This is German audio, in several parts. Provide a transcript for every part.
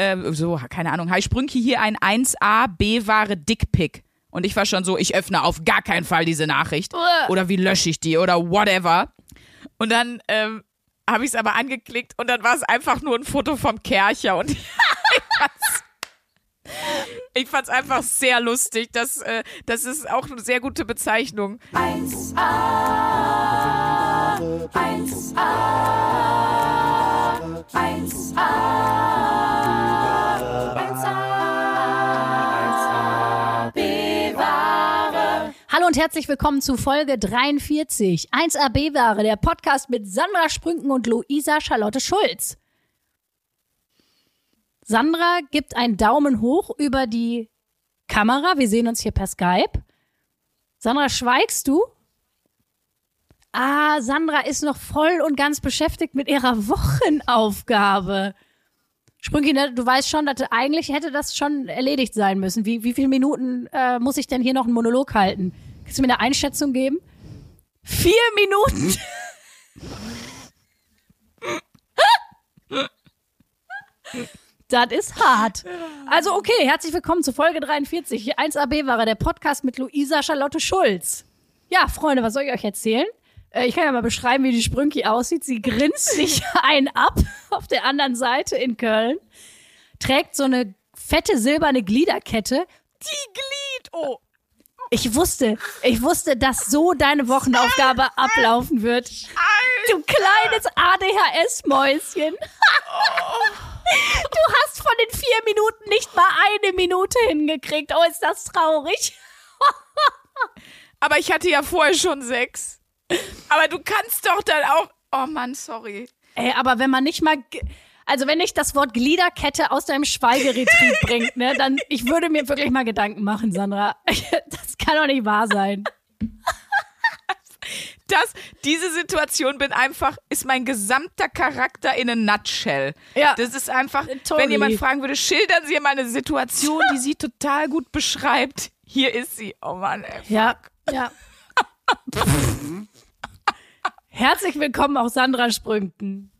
äh, so, keine Ahnung, Hi Sprünki, hier ein 1A B-Ware Dickpick. Und ich war schon so, ich öffne auf gar keinen Fall diese Nachricht. Oder wie lösche ich die oder whatever. Und dann ähm, habe ich es aber angeklickt und dann war es einfach nur ein Foto vom Kercher und ich fand's, ich fand's einfach sehr lustig. Das, äh, das ist auch eine sehr gute Bezeichnung. 1A, 1A, 1A, 1A, bewahre. Hallo und herzlich willkommen zu Folge 43 1AB Ware, der Podcast mit Sandra Sprünken und Luisa Charlotte Schulz. Sandra gibt einen Daumen hoch über die Kamera. Wir sehen uns hier per Skype. Sandra, schweigst du? Ah, Sandra ist noch voll und ganz beschäftigt mit ihrer Wochenaufgabe. Sprünki, ne, du weißt schon, dass eigentlich hätte das schon erledigt sein müssen. Wie, wie viele Minuten äh, muss ich denn hier noch einen Monolog halten? Kannst du mir eine Einschätzung geben? Vier Minuten. Das ist hart. Also okay, herzlich willkommen zu Folge 43. 1AB war der Podcast mit Luisa Charlotte Schulz. Ja, Freunde, was soll ich euch erzählen? Äh, Ich kann ja mal beschreiben, wie die Sprünki aussieht. Sie grinst sich ein ab auf der anderen Seite in Köln, trägt so eine fette silberne Gliederkette. Die Glied, oh. Ich wusste, ich wusste, dass so deine Wochenaufgabe ablaufen wird. Du kleines ADHS-Mäuschen. Du hast von den vier Minuten nicht mal eine Minute hingekriegt. Oh, ist das traurig. Aber ich hatte ja vorher schon sechs. Aber du kannst doch dann auch. Oh Mann, sorry. Ey, aber wenn man nicht mal, also wenn nicht das Wort Gliederkette aus deinem Schweigeretreat bringt, ne, dann, ich würde mir wirklich mal Gedanken machen, Sandra. Das kann doch nicht wahr sein. Das, diese Situation bin einfach, ist mein gesamter Charakter in a nutshell. Ja. Das ist einfach, Totally. wenn jemand fragen würde, schildern Sie mal eine Situation, die sie total gut beschreibt. Hier ist sie. Oh Mann, ey. Ja, ja. Herzlich willkommen auch Sandra Sprünken.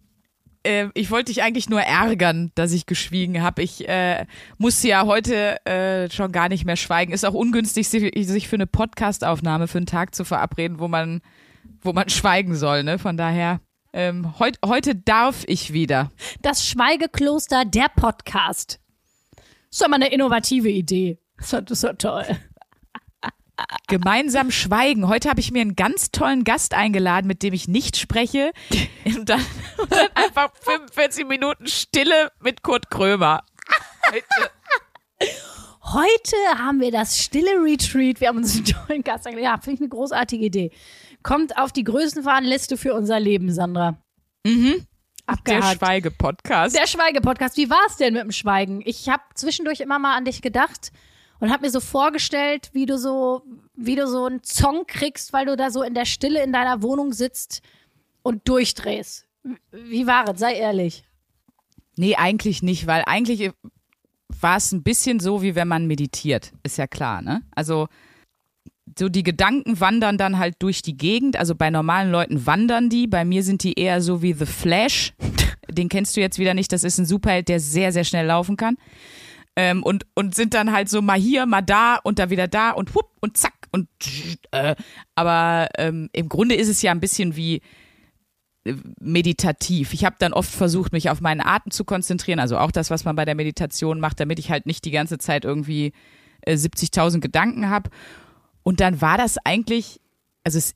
äh, ich wollte dich eigentlich nur ärgern, dass ich geschwiegen habe. Ich äh, musste ja heute äh, schon gar nicht mehr schweigen. Ist auch ungünstig, si- sich für eine Podcastaufnahme für einen Tag zu verabreden, wo man, wo man schweigen soll. Ne? Von daher, ähm, heut, heute darf ich wieder. Das Schweigekloster, der Podcast. ist doch mal eine innovative Idee. Das ist doch toll. Gemeinsam schweigen. Heute habe ich mir einen ganz tollen Gast eingeladen, mit dem ich nicht spreche. Und dann, und dann einfach 45 Minuten Stille mit Kurt Krömer. Heute. Heute haben wir das stille Retreat. Wir haben uns einen tollen Gast eingeladen. Ja, finde ich eine großartige Idee. Kommt auf die Größenwahnliste für unser Leben, Sandra. Mhm. Der Abgehakt. Schweige-Podcast. Der Schweige-Podcast. Wie war es denn mit dem Schweigen? Ich habe zwischendurch immer mal an dich gedacht und habe mir so vorgestellt, wie du so, wie du so einen Song kriegst, weil du da so in der Stille in deiner Wohnung sitzt und durchdrehst. Wie war es? Sei ehrlich. Nee, eigentlich nicht, weil eigentlich war es ein bisschen so, wie wenn man meditiert, ist ja klar, ne? Also so die Gedanken wandern dann halt durch die Gegend. Also bei normalen Leuten wandern die, bei mir sind die eher so wie The Flash. Den kennst du jetzt wieder nicht, das ist ein Superheld, der sehr, sehr schnell laufen kann. Ähm, und, und sind dann halt so mal hier, mal da und da wieder da und hupp und zack und äh, aber ähm, im Grunde ist es ja ein bisschen wie meditativ. Ich habe dann oft versucht, mich auf meinen Atem zu konzentrieren, also auch das, was man bei der Meditation macht, damit ich halt nicht die ganze Zeit irgendwie äh, 70.000 Gedanken habe. Und dann war das eigentlich, also es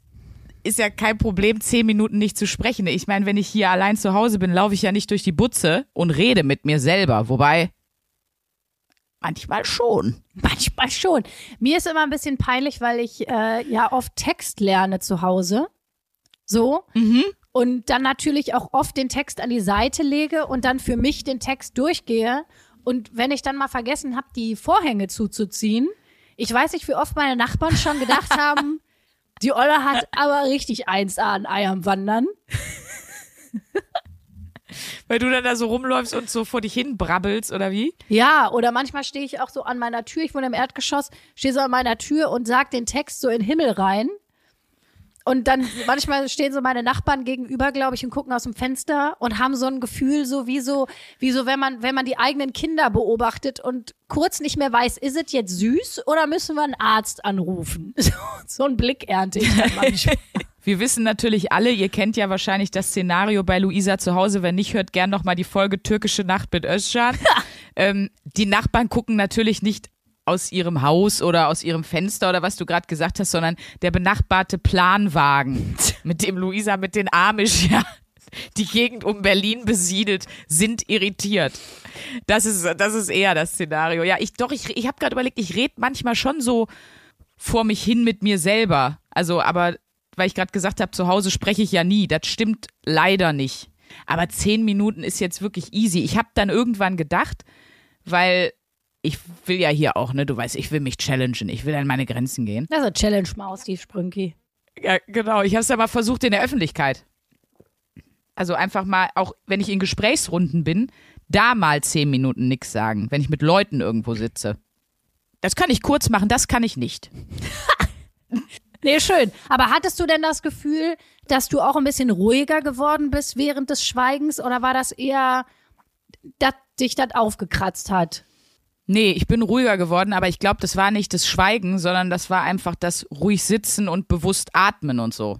ist ja kein Problem, zehn Minuten nicht zu sprechen. Ich meine, wenn ich hier allein zu Hause bin, laufe ich ja nicht durch die Butze und rede mit mir selber. Wobei, manchmal schon. Manchmal schon. Mir ist immer ein bisschen peinlich, weil ich äh, ja oft Text lerne zu Hause. So. Und dann natürlich auch oft den Text an die Seite lege und dann für mich den Text durchgehe. Und wenn ich dann mal vergessen habe, die Vorhänge zuzuziehen, ich weiß nicht, wie oft meine Nachbarn schon gedacht haben, die Olle hat aber richtig 1A an Ei am Wandern. Weil du dann da so rumläufst und so vor dich hin brabbelst, oder wie? Ja, oder manchmal stehe ich auch so an meiner Tür, ich wohne im Erdgeschoss, stehe so an meiner Tür und sag den Text so in den Himmel rein. Und dann manchmal stehen so meine Nachbarn gegenüber, glaube ich, und gucken aus dem Fenster und haben so ein Gefühl, so wie so, wie so, wenn man, wenn man die eigenen Kinder beobachtet und kurz nicht mehr weiß, ist es jetzt süß oder müssen wir einen Arzt anrufen? So, so ein Blick ernte ich dann manchmal. Wir wissen natürlich alle, ihr kennt ja wahrscheinlich das Szenario bei Luisa zu Hause. Wenn nicht, hört gern nochmal die Folge Türkische Nacht mit Özcan. ähm, die Nachbarn gucken natürlich nicht aus ihrem Haus oder aus ihrem Fenster oder was du gerade gesagt hast, sondern der benachbarte Planwagen, mit dem Luisa mit den Amish ja die Gegend um Berlin besiedelt, sind irritiert. Das ist, das ist eher das Szenario. Ja, ich doch, ich, ich habe gerade überlegt, ich rede manchmal schon so vor mich hin mit mir selber. Also, aber weil ich gerade gesagt habe, zu Hause spreche ich ja nie. Das stimmt leider nicht. Aber zehn Minuten ist jetzt wirklich easy. Ich habe dann irgendwann gedacht, weil ich will ja hier auch, ne, du weißt, ich will mich challengen, ich will an meine Grenzen gehen. Also Challenge Maus, die Sprünki. Ja, genau. Ich habe es ja mal versucht in der Öffentlichkeit. Also einfach mal, auch wenn ich in Gesprächsrunden bin, da mal zehn Minuten nichts sagen, wenn ich mit Leuten irgendwo sitze. Das kann ich kurz machen, das kann ich nicht. Nee, schön. Aber hattest du denn das Gefühl, dass du auch ein bisschen ruhiger geworden bist während des Schweigens oder war das eher, dass dich das aufgekratzt hat? Nee, ich bin ruhiger geworden, aber ich glaube, das war nicht das Schweigen, sondern das war einfach das ruhig sitzen und bewusst atmen und so.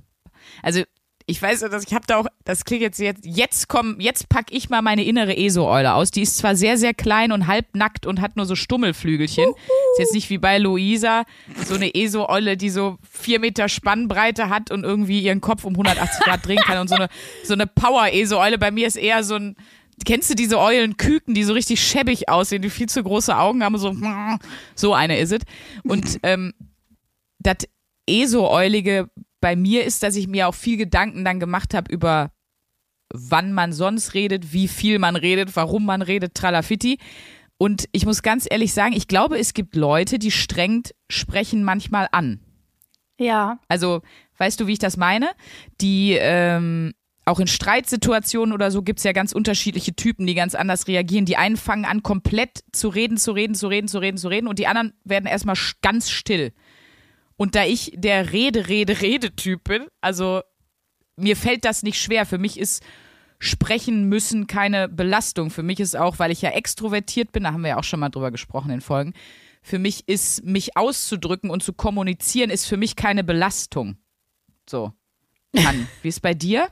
Also ich weiß, dass ich habe da auch, das klingt jetzt jetzt, jetzt komm, jetzt pack ich mal meine innere ESO-Eule aus. Die ist zwar sehr, sehr klein und halbnackt und hat nur so Stummelflügelchen. Ist jetzt nicht wie bei Luisa, so eine ESO-Eule, die so vier Meter Spannbreite hat und irgendwie ihren Kopf um 180 Grad drehen kann und so eine, so eine Power-ESO-Eule. Bei mir ist eher so ein, kennst du diese Eulenküken, die so richtig schäbig aussehen, die viel zu große Augen haben, so, so eine ist es. Und ähm, das ESO-Eulige bei mir ist, dass ich mir auch viel Gedanken dann gemacht habe über wann man sonst redet, wie viel man redet, warum man redet, tralafitti. Und ich muss ganz ehrlich sagen, ich glaube, es gibt Leute, die streng sprechen manchmal an. Ja. Also, weißt du, wie ich das meine? Die ähm, auch in Streitsituationen oder so gibt es ja ganz unterschiedliche Typen, die ganz anders reagieren. Die einen fangen an, komplett zu reden, zu reden, zu reden, zu reden, zu reden und die anderen werden erstmal ganz still. Und da ich der Rede, Rede, Rede-Typ bin, also mir fällt das nicht schwer. Für mich ist Sprechen müssen keine Belastung. Für mich ist auch, weil ich ja extrovertiert bin, da haben wir ja auch schon mal drüber gesprochen in Folgen, für mich ist, mich auszudrücken und zu kommunizieren, ist für mich keine Belastung. So. Mann, wie ist bei dir?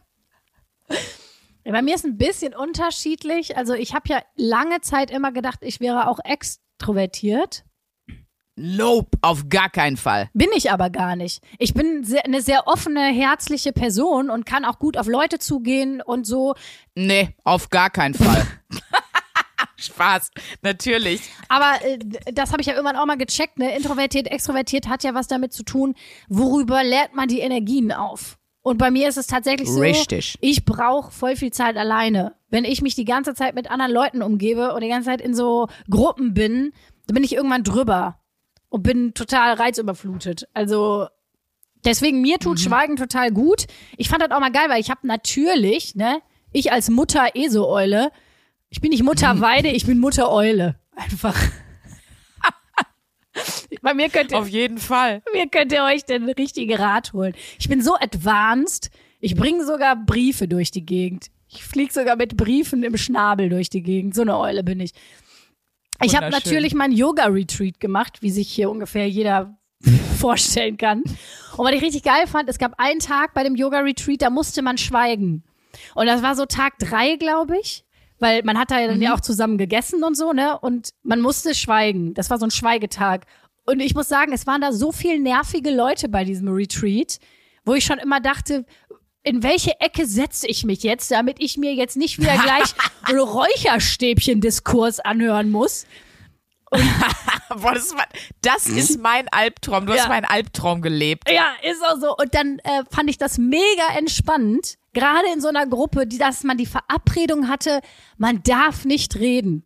Bei mir ist ein bisschen unterschiedlich. Also ich habe ja lange Zeit immer gedacht, ich wäre auch extrovertiert. Nope, auf gar keinen Fall. Bin ich aber gar nicht. Ich bin sehr, eine sehr offene, herzliche Person und kann auch gut auf Leute zugehen und so. Nee, auf gar keinen Fall. Spaß, natürlich. Aber äh, das habe ich ja irgendwann auch mal gecheckt. Ne? Introvertiert, extrovertiert hat ja was damit zu tun, worüber lernt man die Energien auf. Und bei mir ist es tatsächlich so, Richtig. ich brauche voll viel Zeit alleine. Wenn ich mich die ganze Zeit mit anderen Leuten umgebe und die ganze Zeit in so Gruppen bin, dann bin ich irgendwann drüber und bin total reizüberflutet. Also deswegen mir tut Schweigen total gut. Ich fand das auch mal geil, weil ich habe natürlich, ne, ich als Mutter Eso-Eule, ich bin nicht Mutter Weide, ich bin Mutter Eule. Einfach. Bei mir könnt ihr Auf jeden Fall. mir könnt ihr euch den richtigen Rat holen. Ich bin so advanced, ich bringe sogar Briefe durch die Gegend. Ich fliege sogar mit Briefen im Schnabel durch die Gegend. So eine Eule bin ich. Ich habe natürlich meinen Yoga-Retreat gemacht, wie sich hier ungefähr jeder vorstellen kann. Und was ich richtig geil fand, es gab einen Tag bei dem Yoga-Retreat, da musste man schweigen. Und das war so Tag drei, glaube ich. Weil man hat da ja dann ja auch zusammen gegessen und so, ne? Und man musste schweigen. Das war so ein Schweigetag. Und ich muss sagen, es waren da so viel nervige Leute bei diesem Retreat, wo ich schon immer dachte, in welche Ecke setze ich mich jetzt, damit ich mir jetzt nicht wieder gleich einen Räucherstäbchen-Diskurs anhören muss. Boah, das, war, das ist mein Albtraum. Du Ja. hast meinen Albtraum gelebt. Ja, ist auch so. Und dann äh, fand ich das mega entspannt, gerade in so einer Gruppe, die, dass man die Verabredung hatte, man darf nicht reden.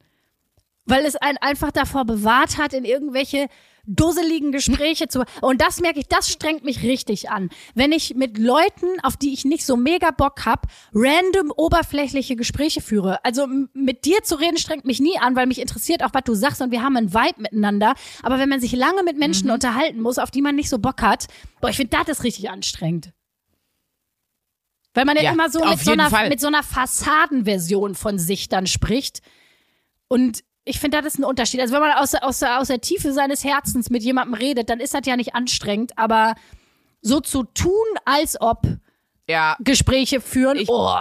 Weil es einen einfach davor bewahrt hat, in irgendwelche dusseligen Gespräche zu. Und das merke ich, das strengt mich richtig an. Wenn ich mit Leuten, auf die ich nicht so mega Bock hab, random oberflächliche Gespräche führe. Also mit dir zu reden strengt mich nie an, weil mich interessiert auch, was du sagst und wir haben einen Vibe miteinander. Aber wenn man sich lange mit Menschen unterhalten muss, auf die man nicht so Bock hat, boah, ich finde, das ist richtig anstrengend. Weil man ja, Ja, immer so mit so, einer, mit so einer Fassadenversion von sich dann spricht. Und ich finde, das ist ein Unterschied. Also wenn man aus, der- aus, aus der Tiefe seines Herzens mit jemandem redet, dann ist das ja nicht anstrengend, aber so zu tun, als ob Ja, Gespräche führen, Ich- oh.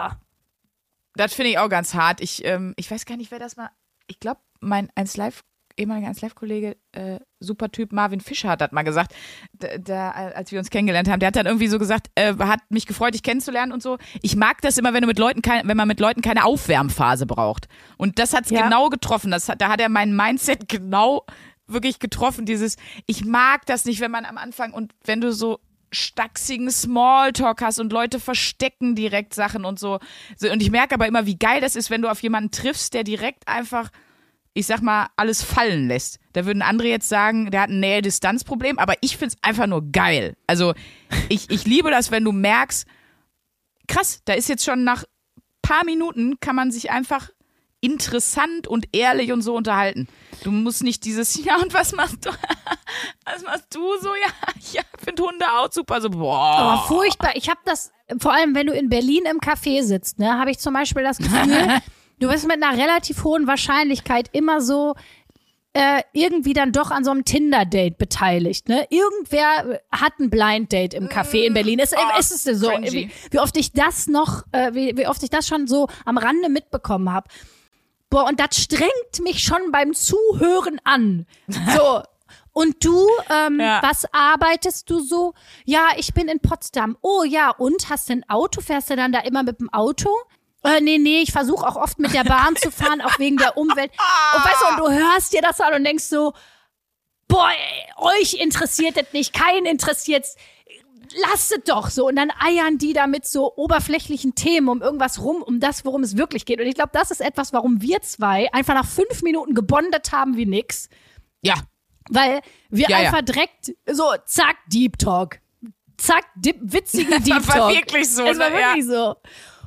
das finde ich auch ganz hart. Ich, ähm, ich weiß gar nicht, wer das mal. Ich glaube, mein 1 Live, ehemaliger 1 Live-Kollege, äh, super Typ Marvin Fischer hat das mal gesagt, da, da, als wir uns kennengelernt haben. Der hat dann irgendwie so gesagt, äh, hat mich gefreut, dich kennenzulernen und so. Ich mag das immer, wenn du mit Leuten kein, wenn man mit Leuten keine Aufwärmphase braucht. Und das hat's Ja. genau getroffen. Das hat, da hat er mein Mindset genau wirklich getroffen. Dieses, ich mag das nicht, wenn man am Anfang und wenn du so stachsigen Smalltalk hast und Leute verstecken direkt Sachen und so. Und ich merke aber immer, wie geil das ist, wenn du auf jemanden triffst, der direkt einfach, ich sag mal, alles fallen lässt. Da würden andere jetzt sagen, der hat ein Nähe-Distanz-Problem, aber ich find's einfach nur geil. Also ich, ich liebe das, wenn du merkst, krass, da ist jetzt schon nach paar Minuten kann man sich einfach interessant und ehrlich und so unterhalten. Du musst nicht dieses, ja, und was machst du? was machst du so? Ja, ja, finde Hunde auch super. So, boah. Aber furchtbar. Ich habe das, vor allem wenn du in Berlin im Café sitzt, ne, habe ich zum Beispiel das Gefühl, du bist mit einer relativ hohen Wahrscheinlichkeit immer so äh, irgendwie dann doch an so einem Tinder-Date beteiligt. Ne? Irgendwer hat ein Blind-Date im Café in Berlin. Es, Oh, es ist so, wie, wie oft ich das noch, äh, wie, wie oft ich das schon so am Rande mitbekommen habe. Boah, und das strengt mich schon beim Zuhören an. So. Und du, ähm, Ja. was arbeitest du so? Ja, ich bin in Potsdam. Oh ja, und hast du ein Auto? Fährst du dann da immer mit dem Auto? Äh, nee, nee, ich versuche auch oft mit der Bahn zu fahren, auch wegen der Umwelt. Und weißt du, und du hörst dir das an und denkst so, boah, ey, euch interessiert das nicht, keinen interessiert's. Lasst es doch so. Und dann eiern die da mit so oberflächlichen Themen um irgendwas rum, um das, worum es wirklich geht. Und ich glaube, das ist etwas, warum wir zwei einfach nach fünf Minuten gebondet haben wie nix. Ja, Weil wir Ja, ja. einfach direkt so, zack, Deep Talk. Zack, dip, witzigen Deep war Talk. wirklich so, Es war ne? Ja. wirklich so.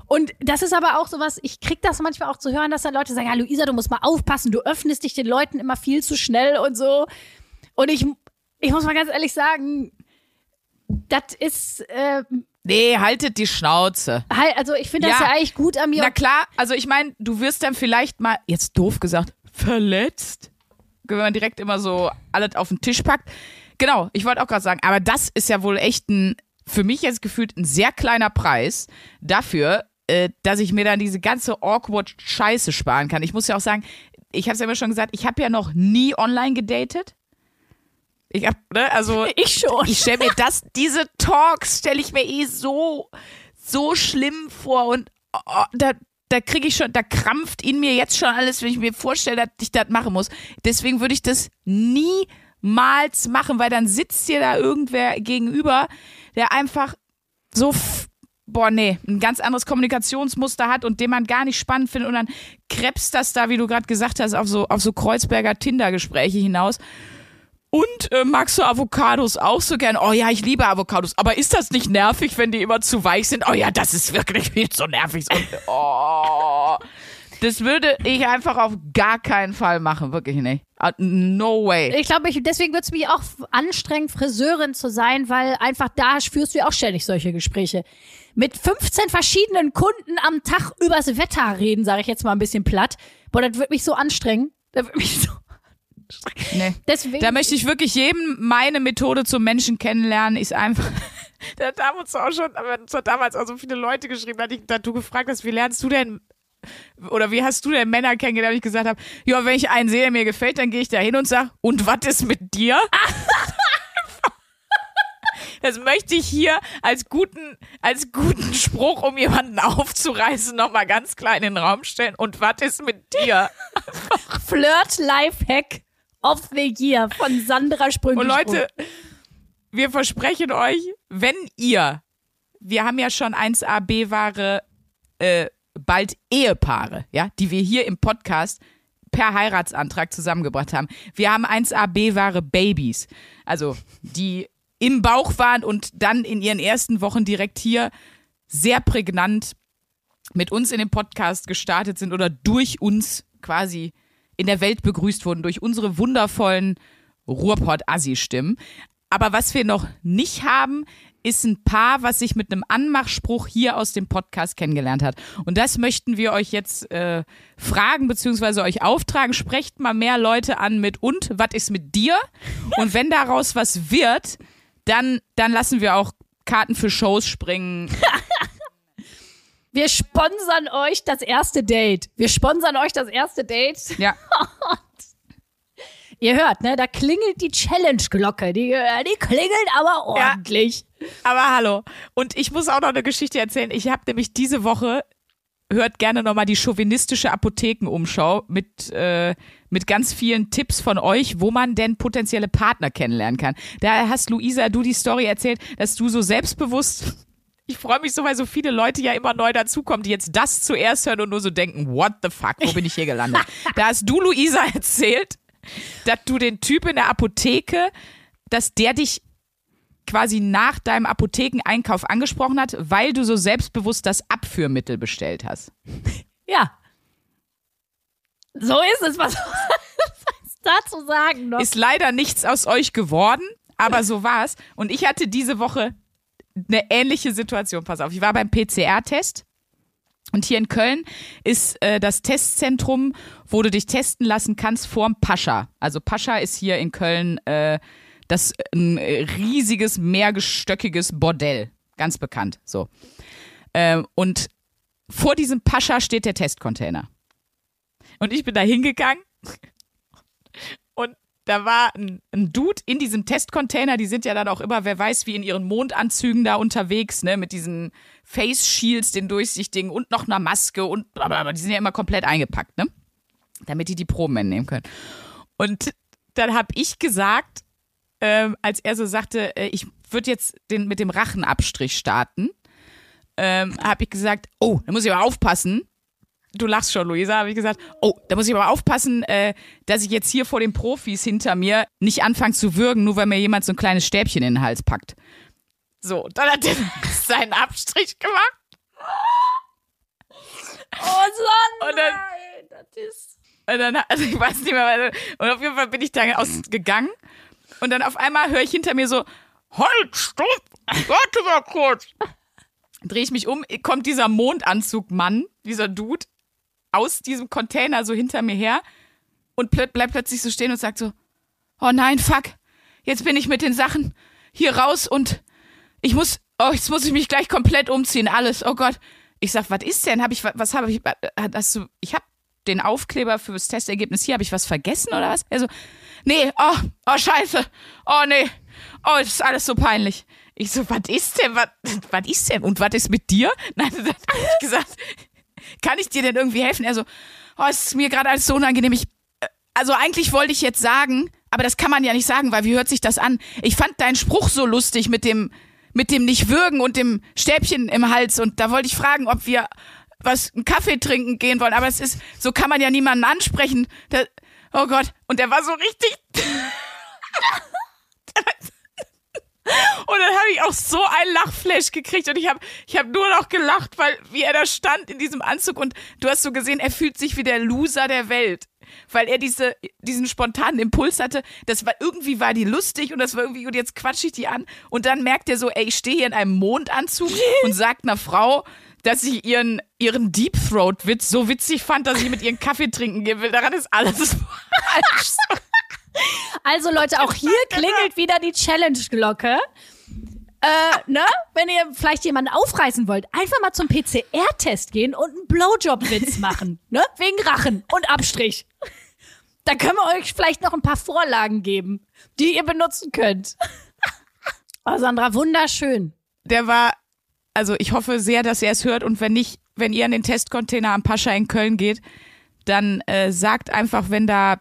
Und das ist aber auch sowas, ich krieg das manchmal auch zu hören, dass dann Leute sagen, ja, Luisa, du musst mal aufpassen, du öffnest dich den Leuten immer viel zu schnell und so. Und ich, ich muss mal ganz ehrlich sagen, das ist, äh, nee, haltet die Schnauze. also ich finde das Ja. ja eigentlich gut an mir. Na klar, also ich meine, du wirst dann vielleicht mal, jetzt doof gesagt, verletzt. Wenn man direkt immer so alles auf den Tisch packt. Genau, ich wollte auch gerade sagen, aber das ist ja wohl echt ein, für mich jetzt gefühlt ein sehr kleiner Preis dafür, äh, dass ich mir dann diese ganze awkward Scheiße sparen kann. Ich muss ja auch sagen, ich habe es ja immer schon gesagt, ich habe ja noch nie online gedatet. Ich hab, ne, also ich schon. ich stelle mir das, diese Talks stelle ich mir eh so, so schlimm vor und oh, da, da kriege ich schon, da krampft in mir jetzt schon alles, wenn ich mir vorstelle, dass ich das machen muss. Deswegen würde ich das niemals machen, weil dann sitzt dir da irgendwer gegenüber, der einfach so, boah, nee, ein ganz anderes Kommunikationsmuster hat und den man gar nicht spannend findet und dann krebst das da, wie du gerade gesagt hast, auf so, auf so Kreuzberger Tinder-Gespräche hinaus. Und äh, magst du Avocados auch so gern? Oh ja, ich liebe Avocados. Aber ist das nicht nervig, wenn die immer zu weich sind? Oh ja, das ist wirklich viel zu nervig. Und, oh, das würde ich einfach auf gar keinen Fall machen. Wirklich nicht. Ah, No way. Ich glaube, ich, deswegen wird es mich auch anstrengen, Friseurin zu sein, weil einfach da führst du ja auch ständig solche Gespräche. Mit 15 verschiedenen Kunden am Tag übers Wetter reden, sage ich jetzt mal ein bisschen platt. Boah, das wird mich so anstrengen. Das wird mich so. Nee. Deswegen. Da möchte ich wirklich jedem meine Methode zum Menschen kennenlernen, ist einfach. Da haben uns auch schon, aber uns hat damals auch so viele Leute geschrieben, da ich, da du gefragt hast, wie lernst du denn oder wie hast du denn Männer kennengelernt? Und ich gesagt habe, ja, wenn ich einen sehe, der mir gefällt, dann gehe ich da hin und sage, und was ist mit dir? Das möchte ich hier als guten, als guten Spruch, um jemanden aufzureißen, nochmal ganz klar in den Raum stellen. Und was ist mit dir? Flirt Lifehack of the Year von Sandra Sprünge. Und Leute, wir versprechen euch, wenn ihr, wir haben ja schon 1AB-Ware, äh, bald Ehepaare, ja, die wir hier im Podcast per Heiratsantrag zusammengebracht haben. Wir haben 1AB-Ware Babys, also die im Bauch waren und dann in ihren ersten Wochen direkt hier sehr prägnant mit uns in den Podcast gestartet sind oder durch uns quasi in der Welt begrüßt wurden, durch unsere wundervollen Ruhrpott-Assi-Stimmen. Aber was wir noch nicht haben, ist ein Paar, was sich mit einem Anmachspruch hier aus dem Podcast kennengelernt hat. Und das möchten wir euch jetzt äh, fragen beziehungsweise euch auftragen. Sprecht mal mehr Leute an mit und was ist mit dir? Und wenn daraus was wird, dann dann lassen wir auch Karten für Shows springen. Wir sponsern euch das erste Date. Wir sponsern euch das erste Date. Ja. Ihr hört, ne? Da klingelt die Challenge-Glocke. Die, äh, die klingelt aber ordentlich. Aber hallo. Und ich muss auch noch eine Geschichte erzählen. Ich habe nämlich diese Woche, hört gerne nochmal die chauvinistische Apothekenumschau mit, äh, mit ganz vielen Tipps von euch, wo man denn potenzielle Partner kennenlernen kann. Da hast Luisa, du die Story erzählt, dass du so selbstbewusst. Ich freue mich so, weil so viele Leute ja immer neu dazukommen, die jetzt das zuerst hören und nur so denken, what the fuck, wo bin ich hier gelandet? da hast du, Luisa, erzählt, dass du den Typ in der Apotheke, dass der dich quasi nach deinem Apothekeneinkauf angesprochen hat, weil du so selbstbewusst das Abführmittel bestellt hast. Ja. So ist es. Was was dazu sagen noch? Ist leider nichts aus euch geworden, aber so war's. Und ich hatte diese Woche eine ähnliche Situation. Pass auf, ich war beim PCR-Test. Und hier in Köln ist äh, das Testzentrum, wo du dich testen lassen kannst, vorm Pascha. Also Pascha ist hier in Köln äh, das ein riesiges, mehrgestöckiges Bordell. Ganz bekannt. So. Ähm, und vor diesem Pascha steht der Testcontainer. Und ich bin da hingegangen und da war ein, ein Dude in diesem Testcontainer, die sind ja dann auch immer, wer weiß, wie in ihren Mondanzügen da unterwegs, ne, mit diesen Face Shields, den durchsichtigen und noch einer Maske und blablabla. die sind ja immer komplett eingepackt, ne? Damit die die Proben entnehmen können. Und dann habe ich gesagt, ähm, als er so sagte, äh, ich würde jetzt den mit dem Rachenabstrich starten, ähm, habe ich gesagt, oh, da muss ich aber aufpassen. Du lachst schon, Luisa, habe ich gesagt, oh, da muss ich aber aufpassen, äh, dass ich jetzt hier vor den Profis hinter mir nicht anfange zu würgen, nur weil mir jemand so ein kleines Stäbchen in den Hals packt. So, dann hat er seinen Abstrich gemacht. Oh, Sandra, Und dann- das ist... Und dann, also ich weiß nicht mehr, und auf jeden Fall bin ich da ausgegangen. Und dann auf einmal höre ich hinter mir so, halt, stopp, warte mal kurz. Drehe ich mich um, kommt dieser Mondanzugmann, dieser Dude, aus diesem Container so hinter mir her und plö bleibt plötzlich so stehen und sagt so, oh nein, fuck, jetzt bin ich mit den Sachen hier raus und ich muss, oh, jetzt muss ich mich gleich komplett umziehen, alles, oh Gott. Ich sag, was ist denn? Hab ich, was habe ich, hast du, ich hab den Aufkleber fürs Testergebnis hier, habe ich was vergessen oder was? Er so, nee, oh, oh scheiße, oh nee, oh, das ist alles so peinlich. Ich so, was ist denn, was, ist denn und was ist mit dir? Nein, dann hab ich gesagt, kann ich dir denn irgendwie helfen? Er so, oh, es ist mir gerade alles so unangenehm, ich, äh, also eigentlich wollte ich jetzt sagen, aber das kann man ja nicht sagen, weil wie hört sich das an? Ich fand deinen Spruch so lustig mit dem, mit dem nicht würgen und dem Stäbchen im Hals und da wollte ich fragen, ob wir was einen Kaffee trinken gehen wollen, aber es ist, so kann man ja niemanden ansprechen. Da, oh Gott, und der war so richtig. Und dann habe ich auch so ein Lachflash gekriegt und ich habe ich hab nur noch gelacht, weil wie er da stand in diesem Anzug und du hast so gesehen, er fühlt sich wie der Loser der Welt, weil er diese diesen spontanen Impuls hatte. Das war irgendwie war die lustig und das war irgendwie und jetzt quatsche ich die an und dann merkt er so, ey, ich stehe hier in einem Mondanzug und sagt einer Frau, dass ich ihren ihren Deep Throat Witz so witzig fand, dass ich mit ihren Kaffee trinken gehen will. Daran ist alles falsch. Also Leute, auch hier klingelt wieder die Challenge-Glocke. Äh, ne? Wenn ihr vielleicht jemanden aufreißen wollt, einfach mal zum PCR-Test gehen und einen Blowjob-Witz machen. Ne? Wegen Rachen und Abstrich. Da können wir euch vielleicht noch ein paar Vorlagen geben, die ihr benutzen könnt. Oh, Sandra, wunderschön. der war, also ich hoffe sehr, dass er es hört und wenn nicht, wenn ihr an den Testcontainer am Pascha in Köln geht, dann äh, sagt einfach, wenn da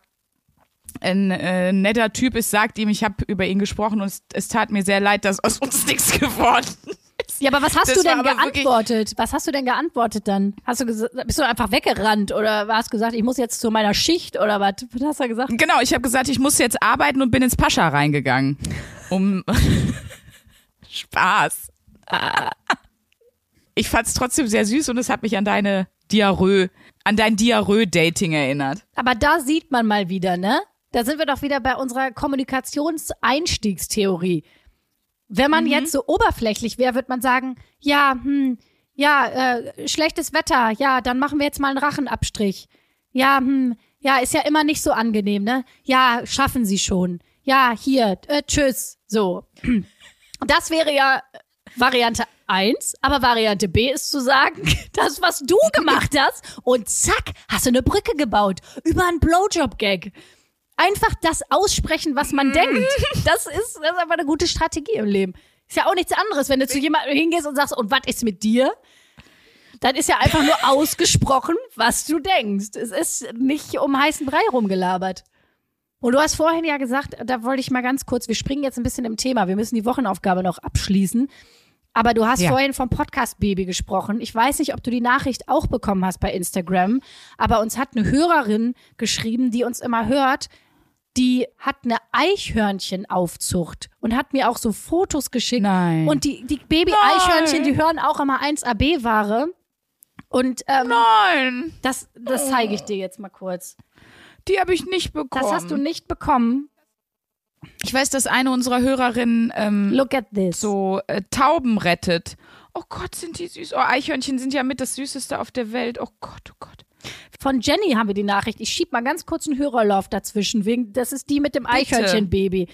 ein äh, netter Typ ist, sagt ihm, ich habe über ihn gesprochen und es, es tat mir sehr leid, dass aus uns nichts geworden ist. Ja, aber was hast Das du denn geantwortet? Was hast du denn geantwortet dann? Hast du bist du einfach weggerannt oder hast gesagt, ich muss jetzt zu meiner Schicht oder was? Was hast du gesagt? Genau, ich habe gesagt, ich muss jetzt arbeiten und bin ins Pascha reingegangen. Um Spaß. Ich fand's trotzdem sehr süß und es hat mich an deine Diarrhoe, an dein Diarrhoe-Dating erinnert. Aber da sieht man mal wieder, ne? Da sind wir doch wieder bei unserer Kommunikationseinstiegstheorie. Wenn man jetzt so oberflächlich wäre, wird man sagen, ja, hm, ja, äh, schlechtes Wetter, ja, dann machen wir jetzt mal einen Rachenabstrich. Ja, hm, ja, ist ja immer nicht so angenehm, ne? Ja, schaffen Sie schon. Ja, hier, äh, tschüss. So. Das wäre ja Variante 1, aber Variante B ist zu sagen, das, was du gemacht hast, und zack, hast du eine Brücke gebaut über einen Blowjob-Gag. Einfach das aussprechen, was man denkt. Das ist, das ist einfach eine gute Strategie im Leben. Ist ja auch nichts anderes, wenn du zu jemandem hingehst und sagst, und was ist mit dir? Dann ist ja einfach nur ausgesprochen, was du denkst. Es ist nicht um heißen Brei rumgelabert. Und du hast vorhin ja gesagt, da wollte ich mal ganz kurz, wir springen jetzt ein bisschen im Thema, wir müssen die Wochenaufgabe noch abschließen. Aber du hast Ja. vorhin vom Podcast Baby gesprochen. Ich weiß nicht, ob du die Nachricht auch bekommen hast bei Instagram, aber uns hat eine Hörerin geschrieben, die uns immer hört, die hat eine Eichhörnchenaufzucht und hat mir auch so Fotos geschickt. Nein. Und die, die Baby-Eichhörnchen, die hören auch immer 1AB-Ware. Und ähm, Nein, das, das zeige ich dir jetzt mal kurz. die habe ich nicht bekommen. Das hast du nicht bekommen. Ich weiß, dass eine unserer Hörerinnen ähm, Look at this. so äh, Tauben rettet. Oh Gott, sind die süß. Oh, Eichhörnchen sind ja mit das Süßeste auf der Welt. Oh Gott, oh Gott. Von Jenny haben wir die Nachricht. Ich schieb mal ganz kurz einen Hörerlauf dazwischen. Wegen, das ist die mit dem Eichhörnchenbaby.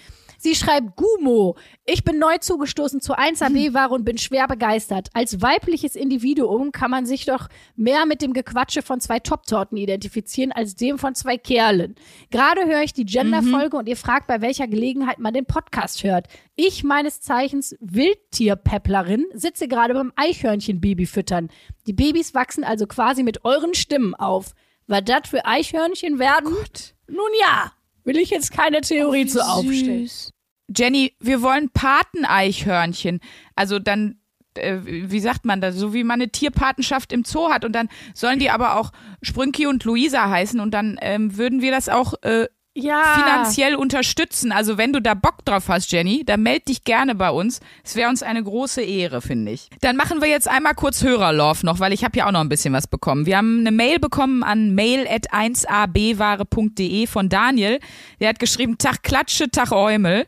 Sie schreibt Gumo. Ich bin neu zugestoßen zu 1AB-Ware und bin schwer begeistert. Als weibliches Individuum kann man sich doch mehr mit dem Gequatsche von zwei Top-Torten identifizieren als dem von zwei Kerlen. Gerade höre ich die Gender-Folge und ihr fragt, bei welcher Gelegenheit man den Podcast hört. Ich, meines Zeichens Wildtierpepplerin, sitze gerade beim Eichhörnchenbaby füttern. Die Babys wachsen also quasi mit euren Stimmen auf. Was das für Eichhörnchen werden? Nun ja, will ich jetzt keine Theorie zu aufstellen. Jenny, wir wollen Pateneichhörnchen. Also dann, äh, wie sagt man das, so wie man eine Tierpatenschaft im Zoo hat. Und dann sollen die aber auch Sprünki und Luisa heißen. Und dann ähm, würden wir das auch äh, Ja. finanziell unterstützen. Also wenn du da Bock drauf hast, Jenny, dann meld dich gerne bei uns. Es wäre uns eine große Ehre, finde ich. Dann machen wir jetzt einmal kurz Hörerlove noch, weil ich habe ja auch noch ein bisschen was bekommen. Wir haben eine Mail bekommen an mail.1abware.de von Daniel. Der hat geschrieben, Tag Klatsche, Tag Eumel.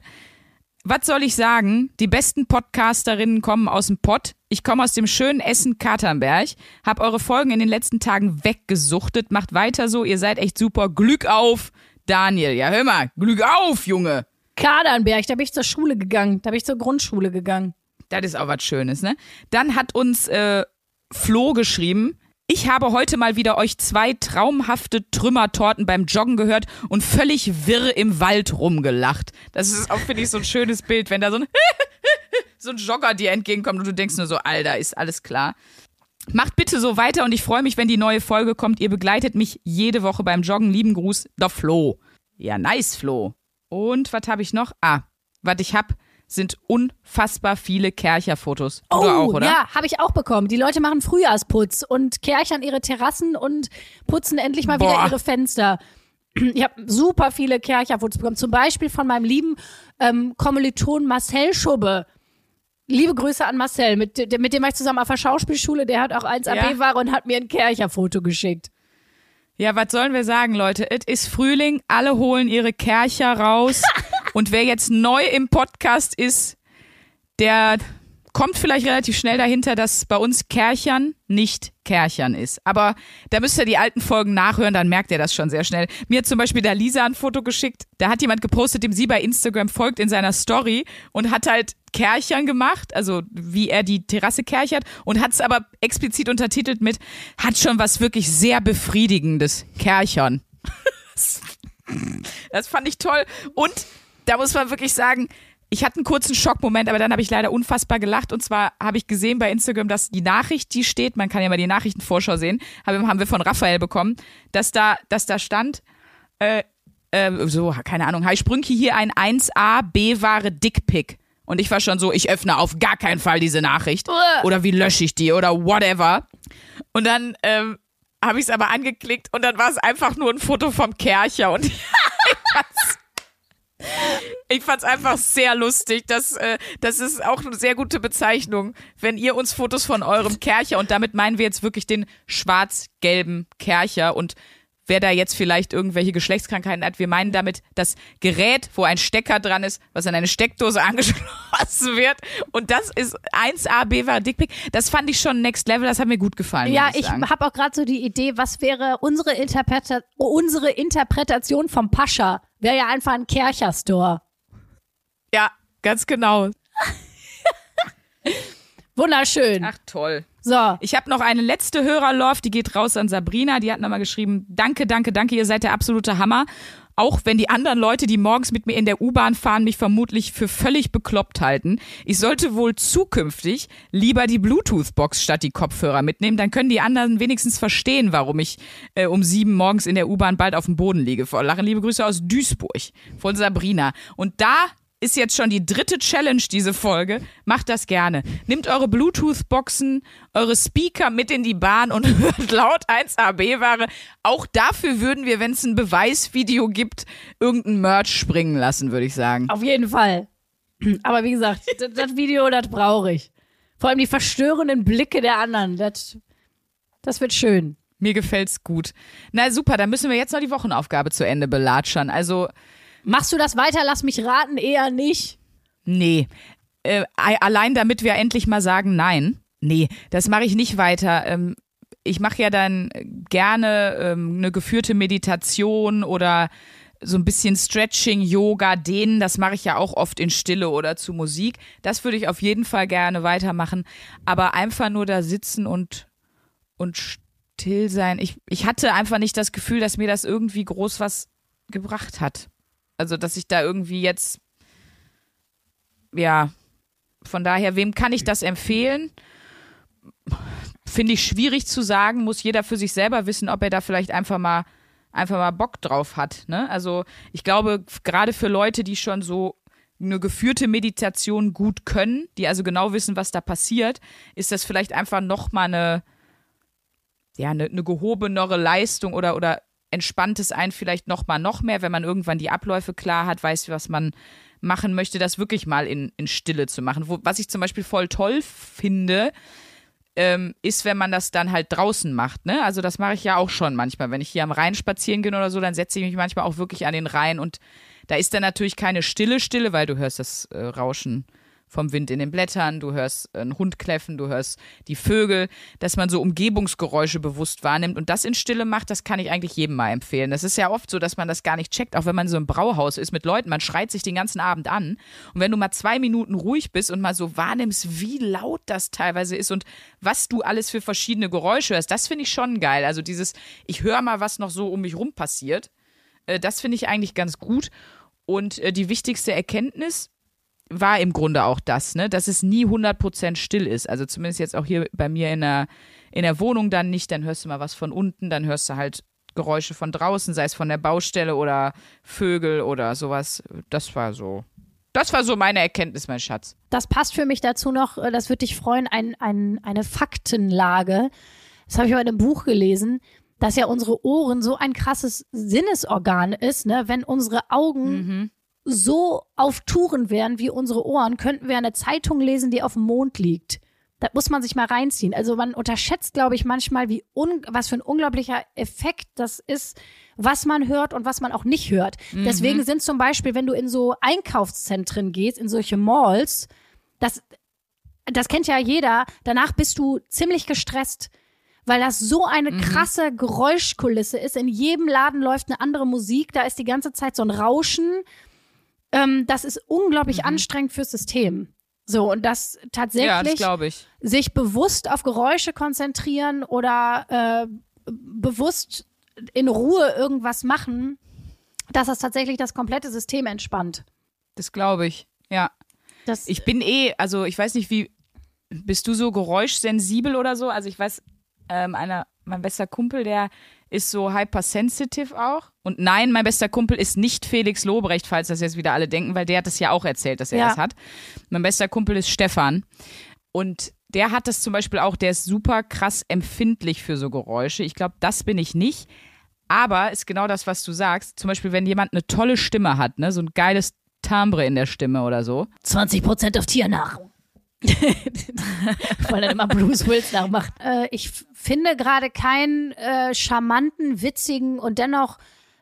Was soll ich sagen? Die besten Podcasterinnen kommen aus dem Pott. Ich komme aus dem schönen Essen Katernberg. Hab eure Folgen in den letzten Tagen weggesuchtet. Macht weiter so. Ihr seid echt super. Glück auf, Daniel. Ja, hör mal. Glück auf, Junge. Kadernberg, da bin ich zur Schule gegangen. Da bin ich zur Grundschule gegangen. Das ist auch was Schönes, ne? Dann hat uns äh, Flo geschrieben. Ich habe heute mal wieder euch zwei traumhafte Trümmertorten beim Joggen gehört und völlig wirr im Wald rumgelacht. Das ist auch, finde ich, so ein schönes Bild, wenn da so ein, so ein Jogger dir entgegenkommt und du denkst nur so, Alter, ist alles klar. Macht bitte so weiter und ich freue mich, wenn die neue Folge kommt. Ihr begleitet mich jede Woche beim Joggen. Lieben Gruß, der Flo. Ja, nice, Flo. Und was habe ich noch? Ah, was ich hab, sind unfassbar viele Kercher-Fotos. Du auch, oder? Oh, ja, habe ich auch bekommen. Die Leute machen Frühjahrsputz und kerchern ihre Terrassen und putzen endlich mal wieder Boah. ihre Fenster. Ich habe super viele Kercherfotos bekommen. Zum Beispiel von meinem lieben ähm, Kommiliton Marcel Schubbe. Liebe Grüße an Marcel. Mit, mit dem war ich zusammen auf der Schauspielschule. Der hat auch 1AB-Ware und hat mir ein Kercherfoto geschickt. Ja, was sollen wir sagen, Leute? Es ist Frühling, alle holen ihre Kercher raus. und wer jetzt neu im Podcast ist, der kommt vielleicht relativ schnell dahinter, dass bei uns Kerchern nicht Kerchern ist. Aber da müsst ihr die alten Folgen nachhören, dann merkt ihr das schon sehr schnell. Mir hat zum Beispiel da Lisa ein Foto geschickt. Da hat jemand gepostet, dem sie bei Instagram folgt in seiner Story und hat halt Kerchern gemacht, also wie er die Terrasse kerchert und hat es aber explizit untertitelt mit, hat schon was wirklich sehr befriedigendes Kerchern. Das fand ich toll. Und da muss man wirklich sagen, ich hatte einen kurzen Schockmoment, aber dann habe ich leider unfassbar gelacht. Und zwar habe ich gesehen bei Instagram, dass die Nachricht, die steht, man kann ja mal die Nachrichtenvorschau sehen, haben, wir von Raphael bekommen, dass da, dass da stand, äh, äh, so, keine Ahnung, Hi Sprünki, hier ein 1A B-Ware Dickpick. Und ich war schon so, ich öffne auf gar keinen Fall diese Nachricht. Oder wie lösche ich die oder whatever. Und dann ähm, habe ich es aber angeklickt und dann war es einfach nur ein Foto vom Kercher und ich fand's, ich fand's einfach sehr lustig. Das, äh, das ist auch eine sehr gute Bezeichnung, wenn ihr uns Fotos von eurem Kercher und damit meinen wir jetzt wirklich den schwarz-gelben Kercher und wer da jetzt vielleicht irgendwelche Geschlechtskrankheiten hat. Wir meinen damit das Gerät, wo ein Stecker dran ist, was an eine Steckdose angeschlossen wird. Und das ist 1A Bewa Dickpick. Das fand ich schon next level, das hat mir gut gefallen. Ja, ich ich habe auch gerade so die Idee, was wäre unsere, Interpreta unsere Interpretation vom Pascha? Wäre ja einfach ein Kercher-Store. Ja, ganz genau. Wunderschön. Ach toll. So, Ich habe noch eine letzte Hörerlove, die geht raus an Sabrina. Die hat nochmal geschrieben, danke, danke, danke, ihr seid der absolute Hammer. Auch wenn die anderen Leute, die morgens mit mir in der U-Bahn fahren, mich vermutlich für völlig bekloppt halten. Ich sollte wohl zukünftig lieber die Bluetooth-Box statt die Kopfhörer mitnehmen. Dann können die anderen wenigstens verstehen, warum ich äh, um sieben morgens in der U-Bahn bald auf dem Boden liege. Vor Lachen liebe Grüße aus Duisburg von Sabrina. Und da ist jetzt schon die dritte Challenge, diese Folge. Macht das gerne. Nehmt eure Bluetooth-Boxen, eure Speaker mit in die Bahn und hört laut 1AB-Ware. Auch dafür würden wir, wenn es ein Beweisvideo gibt, irgendein Merch springen lassen, würde ich sagen. auf jeden Fall. Aber wie gesagt, das, Video, das brauche ich. Vor allem die verstörenden Blicke der anderen. Das, das wird schön. Mir gefällt's gut. Na super, dann müssen wir jetzt noch die Wochenaufgabe zu Ende belatschern. Also, Machst du das weiter? Lass mich raten, eher nicht. nee. Äh, allein damit wir endlich mal sagen, nein. Nee, das mache ich nicht weiter. Ähm, ich mache ja dann gerne ähm, eine geführte Meditation oder so ein bisschen Stretching, Yoga, Dehnen. Das mache ich ja auch oft in Stille oder zu Musik. Das würde ich auf jeden Fall gerne weitermachen. Aber einfach nur da sitzen und, und still sein. Ich, ich hatte einfach nicht das Gefühl, dass mir das irgendwie groß was gebracht hat. Also, dass ich da irgendwie jetzt, ja, von daher, wem kann ich das empfehlen? Finde ich schwierig zu sagen, muss jeder für sich selber wissen, ob er da vielleicht einfach mal einfach mal Bock drauf hat. Ne? Also ich glaube, gerade für Leute, die schon so eine geführte Meditation gut können, die also genau wissen, was da passiert, ist das vielleicht einfach noch mal eine ja eine, eine gehobenere Leistung oder oder entspannt es einen vielleicht noch mal noch mehr, wenn man irgendwann die Abläufe klar hat, weiß, was man machen möchte, das wirklich mal in, in Stille zu machen. Wo, was ich zum Beispiel voll toll finde, ähm, ist, wenn man das dann halt draußen macht. Ne? Also das mache ich ja auch schon manchmal. Wenn ich hier am Rhein spazieren gehe oder so, dann setze ich mich manchmal auch wirklich an den Rhein und da ist dann natürlich keine stille Stille, weil du hörst das äh, Rauschen vom Wind in den Blättern, du hörst einen Hund kläffen, du hörst die Vögel, dass man so Umgebungsgeräusche bewusst wahrnimmt und das in Stille macht, das kann ich eigentlich jedem mal empfehlen. Das ist ja oft so, dass man das gar nicht checkt, auch wenn man so im Brauhaus ist mit Leuten, man schreit sich den ganzen Abend an und wenn du mal zwei Minuten ruhig bist und mal so wahrnimmst, wie laut das teilweise ist und was du alles für verschiedene Geräusche hörst, das finde ich schon geil. Also dieses, ich höre mal, was noch so um mich rum passiert, äh, das finde ich eigentlich ganz gut und äh, die wichtigste Erkenntnis, war im Grunde auch das, ne, dass es nie 100% still ist. Also zumindest jetzt auch hier bei mir in der, in der Wohnung dann nicht, dann hörst du mal was von unten, dann hörst du halt Geräusche von draußen, sei es von der Baustelle oder Vögel oder sowas. Das war so. Das war so meine Erkenntnis, mein Schatz. Das passt für mich dazu noch, äh, das würde dich freuen, ein, ein, eine Faktenlage. Das habe ich mal in einem Buch gelesen, dass ja unsere Ohren so ein krasses Sinnesorgan ist, ne? Wenn unsere Augen so auf Touren wären wie unsere Ohren, könnten wir eine Zeitung lesen, die auf dem Mond liegt. Das muss man sich mal reinziehen. Also man unterschätzt, glaube ich, manchmal, wie un was für ein unglaublicher Effekt das ist, was man hört und was man auch nicht hört. Deswegen sind zum Beispiel, wenn du in so Einkaufszentren gehst, in solche Malls, das, das kennt ja jeder, danach bist du ziemlich gestresst, weil das so eine krasse Geräuschkulisse ist. In jedem Laden läuft eine andere Musik, da ist die ganze Zeit so ein Rauschen. Ähm, das ist unglaublich anstrengend fürs System. So, und das Ja, das tatsächlich glaube ich. sich bewusst auf Geräusche konzentrieren oder äh, bewusst in Ruhe irgendwas machen, dass das tatsächlich das komplette System entspannt. Das glaube ich. Ja. Das, Ich bin eh, also ich weiß nicht, wie, bist du so geräuschsensibel oder so? Also ich weiß, ähm, einer, mein bester Kumpel, der ist so hypersensitive auch. Und nein, mein bester Kumpel ist nicht Felix Lobrecht, falls das jetzt wieder alle denken, weil der hat das ja auch erzählt, dass er Ja. das hat. Mein bester Kumpel ist Stefan. Und der hat das zum Beispiel auch, der ist super krass empfindlich für so Geräusche. Ich glaube, das bin ich nicht. Aber ist genau das, was du sagst. Zum Beispiel, wenn jemand eine tolle Stimme hat, ne, so ein geiles Timbre in der Stimme oder so. 20 Prozent auf Tiernahrung. weil er immer Bruce Willis nachmacht. Äh, ich finde gerade keinen äh, charmanten, witzigen und dennoch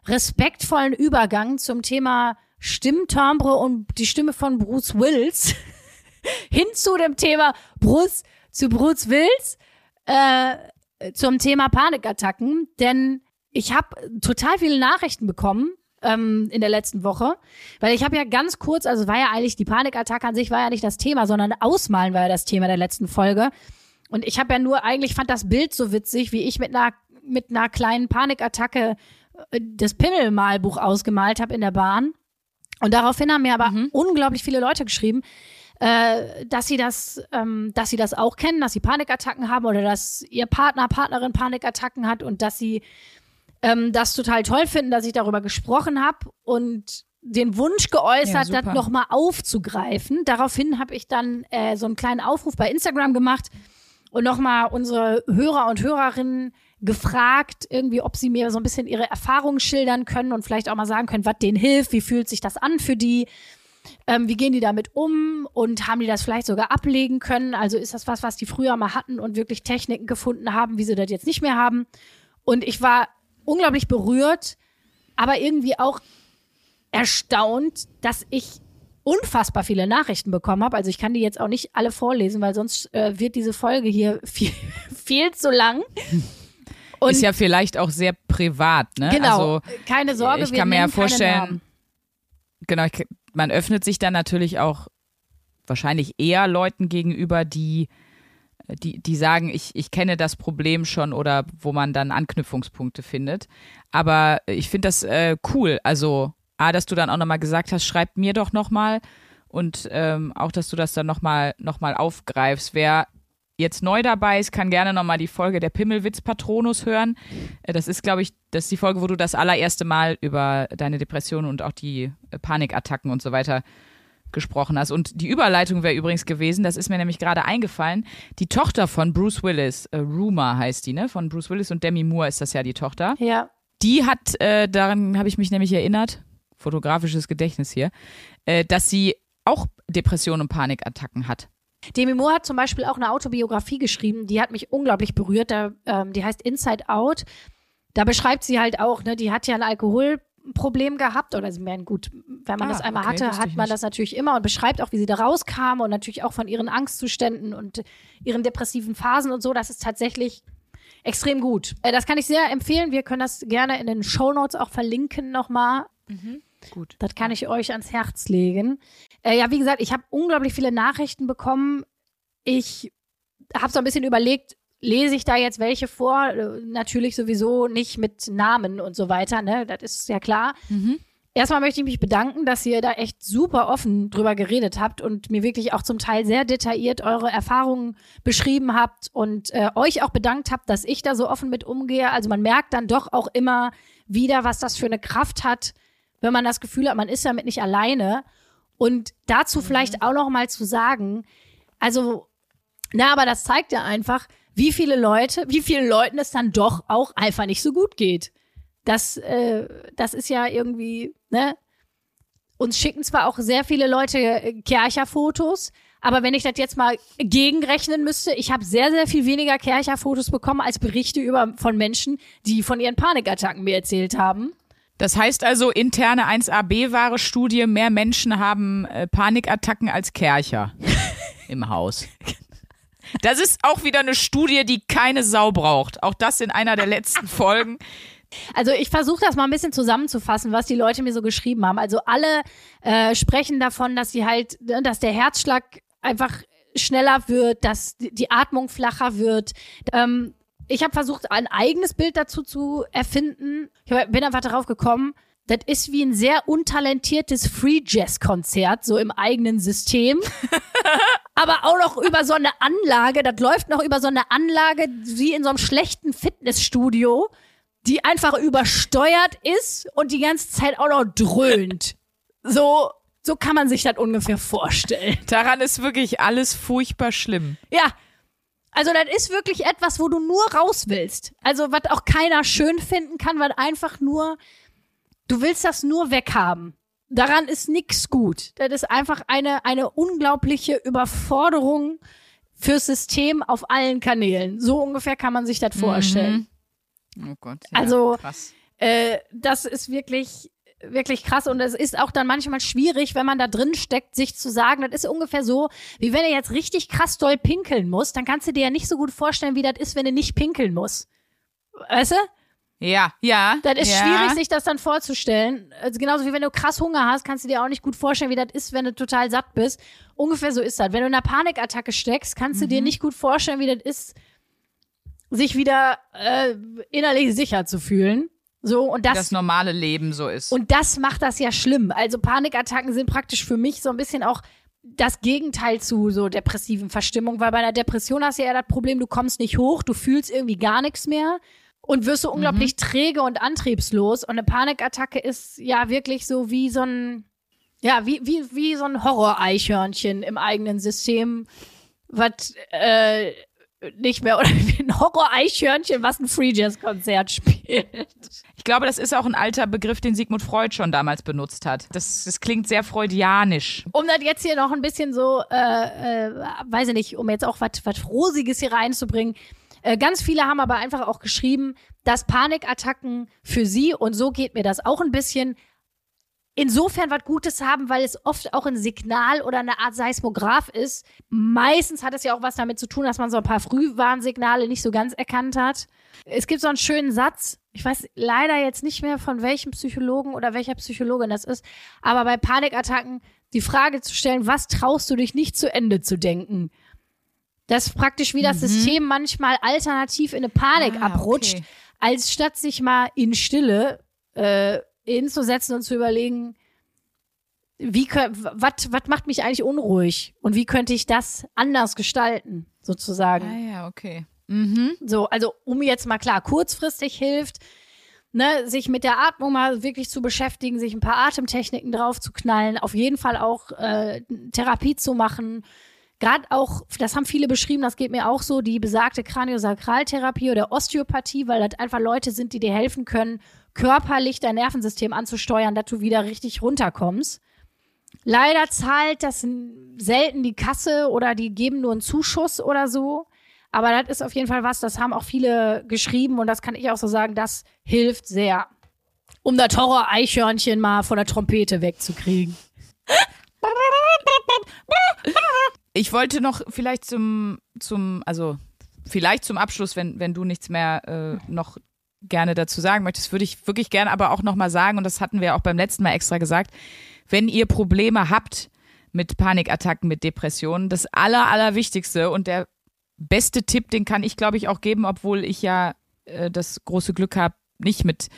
respektvollen Übergang zum Thema Stimmtimbre und die Stimme von Bruce Willis hin zu dem Thema Bruce zu Bruce Willis äh, zum Thema Panikattacken, denn ich habe total viele Nachrichten bekommen ähm, in der letzten Woche, weil ich habe ja ganz kurz, also war ja eigentlich die Panikattacke an sich war ja nicht das Thema, sondern Ausmalen war ja das Thema der letzten Folge. Und ich habe ja nur eigentlich fand das Bild so witzig, wie ich mit einer mit einer kleinen Panikattacke äh, das Pimmelmalbuch ausgemalt habe in der Bahn. Und daraufhin haben mir aber unglaublich viele Leute geschrieben, äh, dass sie das, ähm, dass sie das auch kennen, dass sie Panikattacken haben oder dass ihr Partner, Partnerin Panikattacken hat und dass sie ähm, das total toll finden, dass ich darüber gesprochen habe und den Wunsch Ja, geäußert, super. das nochmal aufzugreifen. Daraufhin habe ich dann äh, so einen kleinen Aufruf bei Instagram gemacht und nochmal unsere Hörer und Hörerinnen gefragt, irgendwie, ob sie mir so ein bisschen ihre Erfahrungen schildern können und vielleicht auch mal sagen können, was denen hilft, wie fühlt sich das an für die, ähm, wie gehen die damit um und haben die das vielleicht sogar ablegen können? Also ist das was, was die früher mal hatten und wirklich Techniken gefunden haben, wie sie das jetzt nicht mehr haben? Und ich war unglaublich berührt, aber irgendwie auch erstaunt, dass ich unfassbar viele Nachrichten bekommen habe. Also ich kann die jetzt auch nicht alle vorlesen, weil sonst äh, wird diese Folge hier viel, viel zu lang. Und ist ja vielleicht auch sehr privat, ne? genau, Also, keine Sorge, ich wir kann mir ja vorstellen, genau, ich, man öffnet sich dann natürlich auch wahrscheinlich eher Leuten gegenüber, die, die, die sagen, ich, ich kenne das Problem schon oder wo man dann Anknüpfungspunkte findet. Aber ich finde das äh, cool. Also, A, dass du dann auch nochmal gesagt hast, schreib mir doch nochmal und ähm, auch, dass du das dann nochmal noch mal aufgreifst. Wer jetzt neu dabei ist, kann gerne nochmal die Folge der Pimmelwitz Patronus hören. Äh, Das ist, glaube ich, das ist die Folge, wo du das allererste Mal über deine Depression und auch die äh, Panikattacken und so weiter gesprochen hast. Und die Überleitung wäre übrigens gewesen, das ist mir nämlich gerade eingefallen, die Tochter von Bruce Willis, äh, Ruma heißt die, ne? Von Bruce Willis und Demi Moore ist das ja die Tochter. Ja, Die hat, äh, daran habe ich mich nämlich erinnert, fotografisches Gedächtnis hier, äh, dass sie auch Depressionen und Panikattacken hat. Demi Moore hat zum Beispiel auch eine Autobiografie geschrieben, die hat mich unglaublich berührt. Da, ähm, die heißt Inside Out. Da beschreibt sie halt auch, ne, die hat ja ein Alkoholproblem gehabt oder sie meinen, gut, wenn man Ah, das einmal okay, hatte, hat man das natürlich immer und beschreibt auch, wie sie da rauskam und natürlich auch von ihren Angstzuständen und ihren depressiven Phasen und so. Das ist tatsächlich extrem gut. Äh, das kann ich sehr empfehlen. Wir können das gerne in den Show Notes auch verlinken nochmal. Gut. Das kann ich euch ans Herz legen. Äh, ja, wie gesagt, ich habe unglaublich viele Nachrichten bekommen. Ich habe so ein bisschen überlegt, lese ich da jetzt welche vor? Äh, Natürlich sowieso nicht mit Namen und so weiter, ne? Das ist ja klar. Erstmal möchte ich mich bedanken, dass ihr da echt super offen drüber geredet habt und mir wirklich auch zum Teil sehr detailliert eure Erfahrungen beschrieben habt und äh, euch auch bedankt habt, dass ich da so offen mit umgehe. Also man merkt dann doch auch immer wieder, was das für eine Kraft hat, wenn man das Gefühl hat, man ist damit nicht alleine. Und dazu vielleicht auch noch mal zu sagen, also, na, aber das zeigt ja einfach, wie viele Leute, wie vielen Leuten es dann doch auch einfach nicht so gut geht. Das, äh, das ist ja irgendwie, ne? Uns schicken zwar auch sehr viele Leute äh, Kercher-Fotos, aber wenn ich das jetzt mal gegenrechnen müsste, ich habe sehr, sehr viel weniger Kercher-Fotos bekommen als Berichte über, von Menschen, die von ihren Panikattacken mir erzählt haben. Das heißt also, interne 1AB-wahre Studie, mehr Menschen haben äh, Panikattacken als Kercher im Haus. Das ist auch wieder eine Studie, die keine Sau braucht. Auch das in einer der letzten Folgen. Also ich versuche das mal ein bisschen zusammenzufassen, was die Leute mir so geschrieben haben. Also alle äh, sprechen davon, dass sie halt, ne, dass der Herzschlag einfach schneller wird, dass die Atmung flacher wird. Ähm, ich habe versucht, ein eigenes Bild dazu zu erfinden. Ich bin einfach darauf gekommen, das ist wie ein sehr untalentiertes Free Jazz Konzert, so im eigenen System. aber auch noch über so eine Anlage, das läuft noch über so eine Anlage wie in so einem schlechten Fitnessstudio, die einfach übersteuert ist und die ganze Zeit auch noch dröhnt. So, so kann man sich das ungefähr vorstellen. Daran ist wirklich alles furchtbar schlimm. Ja. Also das ist wirklich etwas, wo du nur raus willst. Also was auch keiner schön finden kann, weil einfach nur, du willst das nur weghaben. daran ist nichts gut. Das ist einfach eine, eine unglaubliche Überforderung fürs System auf allen Kanälen. So ungefähr kann man sich das vorstellen. Oh Gott. Ja, Also- krass. Äh, das ist wirklich, wirklich krass. Und es ist auch dann manchmal schwierig, wenn man da drin steckt, sich zu sagen, das ist ungefähr so, wie wenn du jetzt richtig krass doll pinkeln musst, dann kannst du dir ja nicht so gut vorstellen, wie das ist, wenn du nicht pinkeln musst. Weißt du? Ja, ja. Das ist ja. schwierig, sich das dann vorzustellen. Also genauso wie wenn du krass Hunger hast, kannst du dir auch nicht gut vorstellen, wie das ist, wenn du total satt bist. Ungefähr so ist das. Wenn du in einer Panikattacke steckst, kannst du dir Mhm. nicht gut vorstellen, wie das ist, sich wieder äh, innerlich sicher zu fühlen. So, und das, das normale Leben so ist. und das macht das ja schlimm. Also Panikattacken sind praktisch für mich so ein bisschen auch das Gegenteil zu so depressiven Verstimmung, weil bei einer Depression hast du ja eher das Problem, du kommst nicht hoch, du fühlst irgendwie gar nichts mehr und wirst so unglaublich träge und antriebslos. Und eine Panikattacke ist ja wirklich so wie so ein, ja, wie, wie, wie so ein Horror-Eichhörnchen im eigenen System, was äh, nicht mehr, oder wie ein Horror-Eichhörnchen, was ein Free Jazz-Konzert spielt. Ich glaube, das ist auch ein alter Begriff, den Sigmund Freud schon damals benutzt hat. Das, das klingt sehr freudianisch. Um das jetzt hier noch ein bisschen so, äh, äh, weiß ich nicht, um jetzt auch was was Rosiges hier reinzubringen. Äh, ganz viele haben aber einfach auch geschrieben, dass Panikattacken für sie, und so geht mir das auch ein bisschen, insofern was Gutes haben, weil es oft auch ein Signal oder eine Art Seismograph ist. Meistens hat es ja auch was damit zu tun, dass man so ein paar Frühwarnsignale nicht so ganz erkannt hat. Es gibt so einen schönen Satz, ich weiß leider jetzt nicht mehr von welchem Psychologen oder welcher Psychologin das ist, aber bei Panikattacken die Frage zu stellen, was traust du dich nicht zu Ende zu denken? Das ist praktisch wie das System manchmal alternativ in eine Panik Ah, abrutscht, okay. als statt sich mal in Stille äh, hinzusetzen und zu überlegen, wie was was macht mich eigentlich unruhig und wie könnte ich das anders gestalten, sozusagen. Ah ja, okay. Mhm. So, also um jetzt mal klar, kurzfristig hilft, ne, sich mit der Atmung mal wirklich zu beschäftigen, sich ein paar Atemtechniken drauf zu knallen, auf jeden Fall auch äh, Therapie zu machen. Gerade auch, das haben viele beschrieben, das geht mir auch so, die besagte Kraniosakraltherapie oder Osteopathie, weil das einfach Leute sind, die dir helfen können, körperlich dein Nervensystem anzusteuern, dass du wieder richtig runterkommst. Leider zahlt das selten die Kasse oder die geben nur einen Zuschuss oder so. Aber das ist auf jeden Fall was, das haben auch viele geschrieben und das kann ich auch so sagen, das hilft sehr. Um das Horror-Eichhörnchen mal von der Trompete wegzukriegen. Ich wollte noch vielleicht zum, zum, also vielleicht zum Abschluss, wenn, wenn du nichts mehr äh, noch gerne dazu sagen möchtest, würde ich wirklich gerne aber auch nochmal sagen, und das hatten wir auch beim letzten Mal extra gesagt, wenn ihr Probleme habt mit Panikattacken, mit Depressionen, das Aller, Allerwichtigste und der beste Tipp, den kann ich, glaube ich, auch geben, obwohl ich ja äh, das große Glück habe, nicht mit,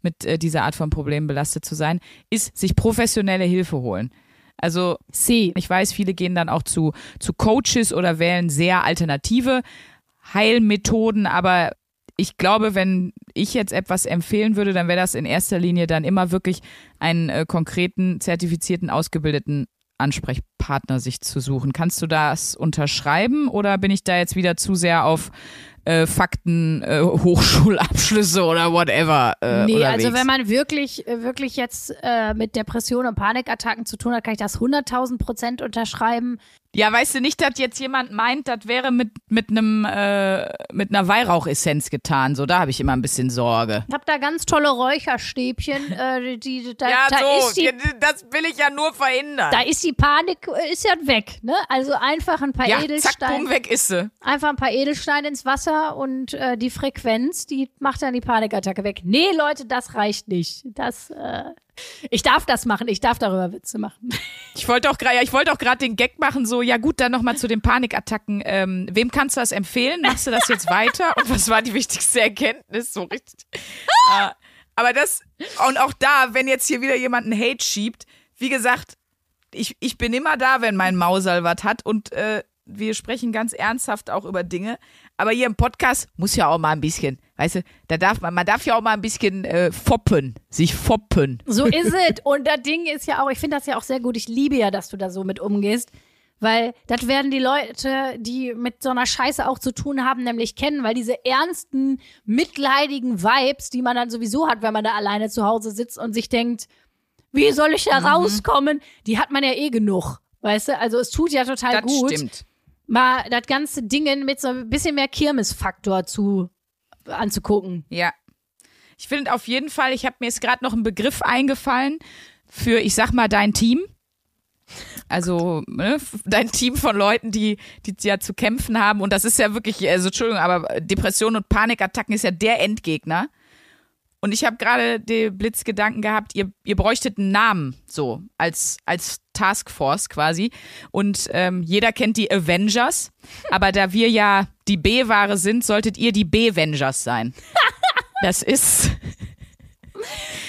mit äh, dieser Art von Problemen belastet zu sein, ist sich professionelle Hilfe holen. Also ich weiß, viele gehen dann auch zu, zu Coaches oder wählen sehr alternative Heilmethoden, aber ich glaube, wenn ich jetzt etwas empfehlen würde, dann wäre das in erster Linie dann immer wirklich einen äh, konkreten, zertifizierten, ausgebildeten Ansprechpartner sich zu suchen. Kannst du das unterschreiben oder bin ich da jetzt wieder zu sehr auf äh, Fakten, äh, Hochschulabschlüsse oder whatever? Äh, nee, unterwegs? also wenn man wirklich, äh, wirklich jetzt äh, mit Depressionen und Panikattacken zu tun hat, kann ich das 100.000 Prozent unterschreiben. Ja, weißt du nicht, dass jetzt jemand meint, das wäre mit mit einem äh, mit einer Weihrauchessenz getan. So, da habe ich immer ein bisschen Sorge. Ich habe da ganz tolle Räucherstäbchen. Äh, die, da, Ja, da so, ist die, das will ich ja nur verhindern. da ist die Panik, äh, ist ja weg. Ne? Also einfach ein paar ja, zack, Edelsteine. bumm, weg ist sie. einfach ein paar Edelsteine ins Wasser und äh, die Frequenz, die macht dann die Panikattacke weg. Nee, Leute, das reicht nicht. Das, äh, ich darf das machen, ich darf darüber Witze machen. Ich wollte auch gerade, ja, ich den Gag machen, so, ja gut, dann nochmal zu den Panikattacken. Ähm, wem kannst du das empfehlen? Machst du das jetzt weiter? Und was war die wichtigste Erkenntnis? So richtig. äh, aber das, und auch da, wenn jetzt hier wieder jemand einen Hate schiebt, wie gesagt, ich, ich bin immer da, wenn mein Mausal was hat und äh, wir sprechen ganz ernsthaft auch über Dinge. Aber hier im Podcast muss ja auch mal ein bisschen, weißt du, da darf man, man darf ja auch mal ein bisschen äh, foppen, sich foppen. So ist es. Und das Ding ist ja auch, ich finde das ja auch sehr gut. Ich liebe ja, dass du da so mit umgehst. Weil das werden die Leute, die mit so einer Scheiße auch zu tun haben, nämlich kennen, weil diese ernsten, mitleidigen Vibes, die man dann sowieso hat, wenn man da alleine zu Hause sitzt und sich denkt, Wie soll ich da rauskommen? Die hat man ja eh genug. Weißt du, also es tut ja total Das gut, stimmt. Mal das ganze Ding mit so ein bisschen mehr Kirmesfaktor zu anzugucken. Ja. Ich finde auf jeden Fall, ich habe mir jetzt gerade noch ein Begriff eingefallen für, ich sag mal, dein Team. Also ne, dein Team von Leuten, die, die ja zu kämpfen haben. Und das ist ja wirklich, also Entschuldigung, aber Depressionen und Panikattacken ist ja der Endgegner. Und ich habe gerade den Blitzgedanken gehabt, ihr, ihr bräuchtet einen Namen, so, als, als Taskforce quasi. Und ähm, jeder kennt die Avengers, aber da wir ja die B-Ware sind, solltet ihr die B-Vengers sein. Das ist,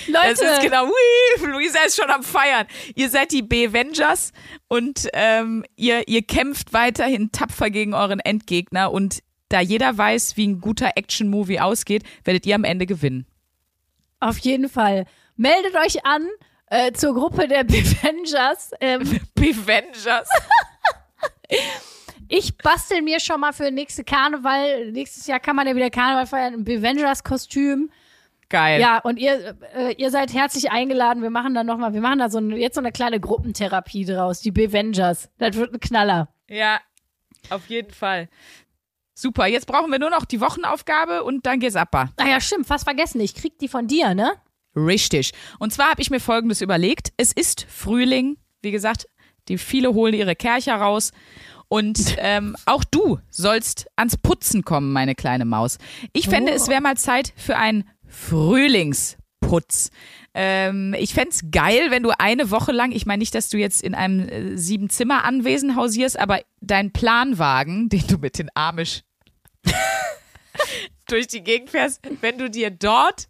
Leute, das ist genau, hui, Luisa ist schon am Feiern. Ihr seid die B-Vengers und ähm, ihr, ihr kämpft weiterhin tapfer gegen euren Endgegner und da jeder weiß, wie ein guter Action-Movie ausgeht, werdet ihr am Ende gewinnen. Auf jeden Fall. Meldet euch an äh, zur Gruppe der Avengers. Ähm, B-Vengers. ich bastel mir schon mal für nächste Karneval. Nächstes Jahr kann man ja wieder Karneval feiern, ein Avengers-Kostüm. Geil. Ja, und ihr, äh, ihr seid herzlich eingeladen. Wir machen da nochmal, wir machen da so eine, jetzt so eine kleine Gruppentherapie draus, die Avengers. Das wird ein Knaller. Ja, auf jeden Fall. Super, jetzt brauchen wir nur noch die Wochenaufgabe und dann geht's ab. Ah ja, stimmt, fast vergessen. Ich krieg die von dir, ne? Richtig. Und zwar habe ich mir Folgendes überlegt. Es ist Frühling. Wie gesagt, die viele holen ihre Kercher raus. Und ähm, auch du sollst ans Putzen kommen, meine kleine Maus. Ich fände, Oh. es wäre mal Zeit für einen Frühlingsputz. Ähm, ich fände es geil, wenn du eine Woche lang, ich meine nicht, dass du jetzt in einem äh, Sieben-Zimmer-Anwesen hausierst, aber dein Planwagen, den du mit den Amish durch die Gegend fährst, wenn du dir dort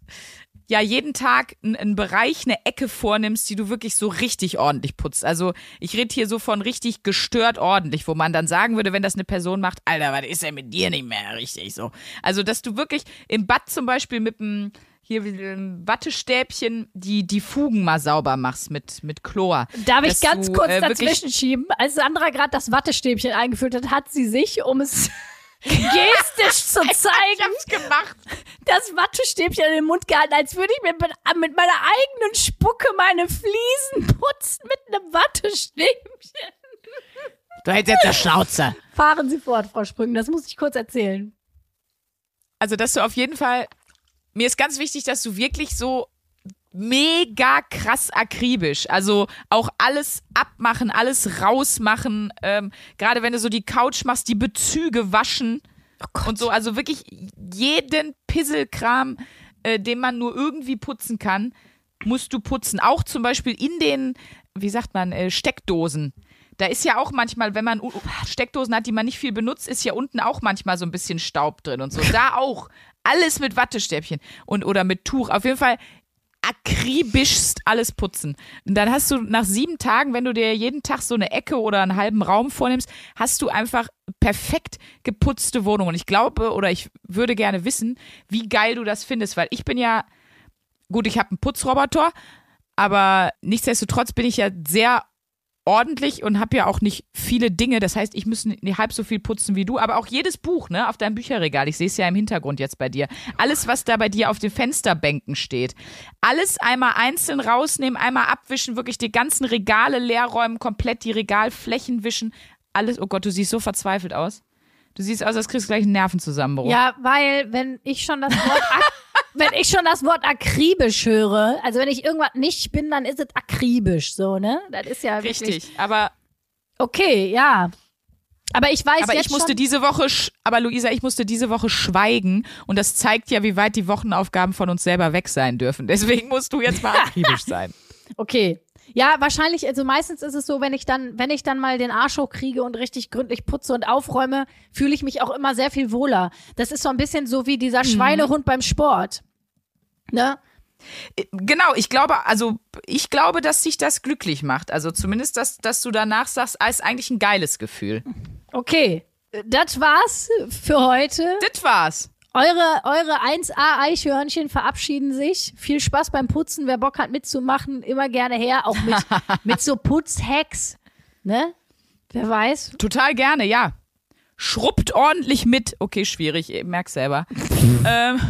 ja jeden Tag einen, Bereich, eine Ecke vornimmst, die du wirklich so richtig ordentlich putzt. Also ich rede hier so von richtig gestört ordentlich, wo man dann sagen würde, wenn das eine Person macht, Alter, was ist denn mit dir nicht mehr richtig so? Also dass du wirklich im Bad zum Beispiel mit einem hier mit einem Wattestäbchen die, die Fugen mal sauber machst mit, mit Chlor. Darf ich ganz du, kurz äh, dazwischen schieben? Als Sandra gerade das Wattestäbchen eingeführt hat, hat sie sich, um es gestisch zu Ich zeigen, hab's gemacht. das Wattestäbchen in den Mund gehalten, als würde ich mir mit, mit meiner eigenen Spucke meine Fliesen putzen mit einem Wattestäbchen. Du hältst jetzt der Schnauze. Fahren Sie fort, Frau Sprüngen, das muss ich kurz erzählen. Also, dass du auf jeden Fall, mir ist ganz wichtig, dass du wirklich so mega krass akribisch, also auch alles abmachen, alles rausmachen, ähm, gerade wenn du so die Couch machst, die Bezüge waschen und so, also wirklich jeden Pisselkram, äh, den man nur irgendwie putzen kann, musst du putzen. Auch zum Beispiel in den, wie sagt man, äh, Steckdosen. Da ist ja auch manchmal, wenn man Steckdosen hat, die man nicht viel benutzt, ist ja unten auch manchmal so ein bisschen Staub drin und so. Da auch. Alles mit Wattestäbchen und oder mit Tuch. Auf jeden Fall akribischst alles putzen. Und dann hast du nach sieben Tagen, wenn du dir jeden Tag so eine Ecke oder einen halben Raum vornimmst, hast du einfach perfekt geputzte Wohnung. Und ich glaube oder ich würde gerne wissen, wie geil du das findest, weil ich bin ja, gut, ich habe einen Putzroboter, aber nichtsdestotrotz bin ich ja sehr ordentlich und habe ja auch nicht viele Dinge. Das heißt, ich müsste nicht halb so viel putzen wie du, aber auch jedes Buch, ne, auf deinem Bücherregal. Ich sehe es ja im Hintergrund jetzt bei dir. Alles, was da bei dir auf den Fensterbänken steht. Alles einmal einzeln rausnehmen, einmal abwischen, wirklich die ganzen Regale leer räumen, komplett die Regalflächen wischen. Alles, oh Gott, du siehst so verzweifelt aus. Du siehst aus, als kriegst du gleich einen Nervenzusammenbruch. Ja, weil wenn ich schon das Wort wenn ich schon das Wort akribisch höre, also wenn ich irgendwas nicht bin, dann ist es akribisch, so, ne? Das ist ja wirklich Richtig, aber Okay, ja. Aber ich weiß Aber ich musste schon, diese Woche, sch- aber Luisa, ich musste diese Woche schweigen und das zeigt ja, wie weit die Wochenaufgaben von uns selber weg sein dürfen. Deswegen musst du jetzt mal akribisch sein. okay. Ja, wahrscheinlich, also meistens ist es so, wenn ich dann, wenn ich dann mal den Arsch hochkriege und richtig gründlich putze und aufräume, fühle ich mich auch immer sehr viel wohler. Das ist so ein bisschen so wie dieser Schweinehund beim Sport. Ne? Genau, ich glaube, also ich glaube, dass dich das glücklich macht. Also zumindest, dass, dass du danach sagst, ah, ist eigentlich ein geiles Gefühl. Okay. Das war's für heute. Das war's. Eure, eure 1A Eichhörnchen verabschieden sich. Viel Spaß beim Putzen. Wer Bock hat mitzumachen, immer gerne her. Auch mit, mit so Putzhacks. Ne? Wer weiß. Total gerne, ja. Schrubbt ordentlich mit. Okay, schwierig, ich merk selber. ähm,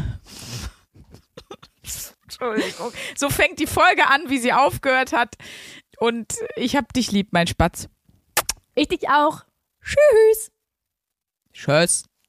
Entschuldigung. So fängt die Folge an, wie sie aufgehört hat. Und ich hab dich lieb, mein Spatz. Ich dich auch. Tschüss. Tschüss.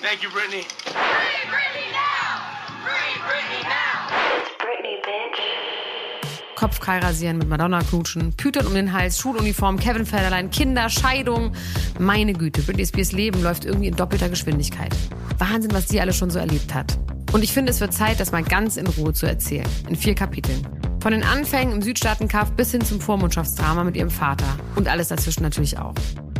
Thank you, Brittany. Kopfkeil rasieren, mit Madonna knutschen, Pütern um den Hals, Schuluniform, Kevin Federlein, Kinder, Scheidung. Meine Güte, Britney Spears Leben läuft irgendwie in doppelter Geschwindigkeit. Wahnsinn, was die alles schon so erlebt hat. Und ich finde, es wird Zeit, das mal ganz in Ruhe zu erzählen. In vier Kapiteln. Von den Anfängen im Südstaatenkampf bis hin zum Vormundschaftsdrama mit ihrem Vater. Und alles dazwischen natürlich auch.